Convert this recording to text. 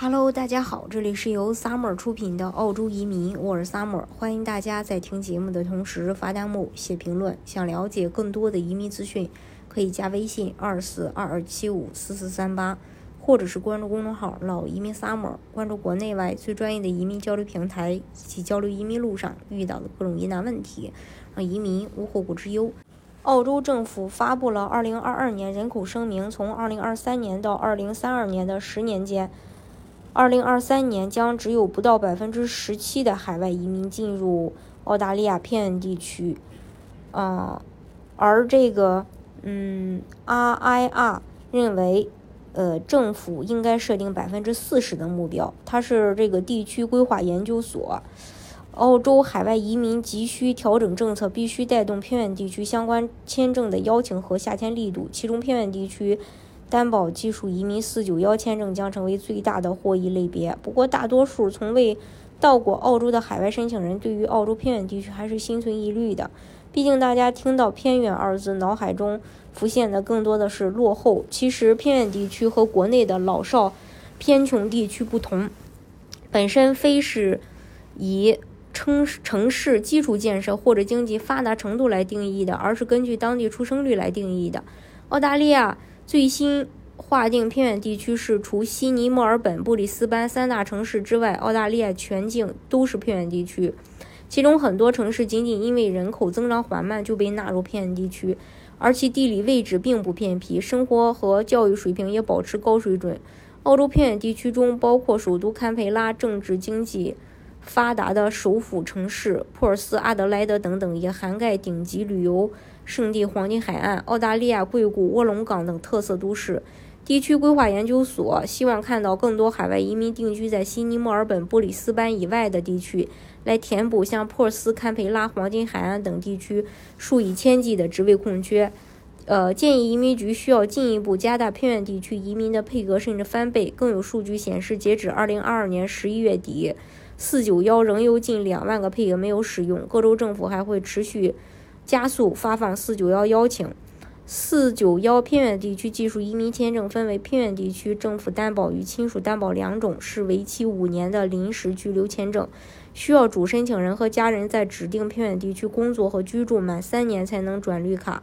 Hello，大家好，这里是由 Summer 出品的澳洲移民，我是 Summer，欢迎大家在听节目的同时发弹幕、写评论。想了解更多的移民资讯，可以加微信二四二二七五四四三八，或者是关注公众号“老移民 Summer”，关注国内外最专业的移民交流平台，一起交流移民路上遇到的各种疑难问题，让移民无后顾之忧。澳洲政府发布了二零二二年人口声明，从二零二三年到二零三二年的十年间。二零二三年将只有不到百分之十七的海外移民进入澳大利亚偏远地区，啊，而这个嗯，RIR 认为，呃，政府应该设定百分之四十的目标。它是这个地区规划研究所，澳洲海外移民急需调整政策，必须带动偏远地区相关签证的邀请和下签力度，其中偏远地区。担保技术移民四九幺签证将成为最大的获益类别。不过，大多数从未到过澳洲的海外申请人对于澳洲偏远地区还是心存疑虑的。毕竟，大家听到“偏远”二字，脑海中浮现的更多的是落后。其实，偏远地区和国内的老少偏穷地区不同，本身非是以城城市基础建设或者经济发达程度来定义的，而是根据当地出生率来定义的。澳大利亚。最新划定偏远地区是除悉尼、墨尔本、布里斯班三大城市之外，澳大利亚全境都是偏远地区。其中很多城市仅仅因为人口增长缓慢就被纳入偏远地区，而其地理位置并不偏僻，生活和教育水平也保持高水准。澳洲偏远地区中包括首都堪培拉、政治经济发达的首府城市珀斯、阿德莱德等等，也涵盖顶级旅游。圣地黄金海岸、澳大利亚硅谷、卧龙岗等特色都市。地区规划研究所希望看到更多海外移民定居在悉尼、墨尔本、布里斯班以外的地区，来填补像珀斯、堪培拉、黄金海岸等地区数以千计的职位空缺。呃，建议移民局需要进一步加大偏远地区移民的配额，甚至翻倍。更有数据显示，截止2022年11月底，491仍有近两万个配额没有使用。各州政府还会持续。加速发放四九幺邀请。四九幺偏远地区技术移民签证分为偏远地区政府担保与亲属担保两种，是为期五年的临时居留签证，需要主申请人和家人在指定偏远地区工作和居住满三年才能转绿卡。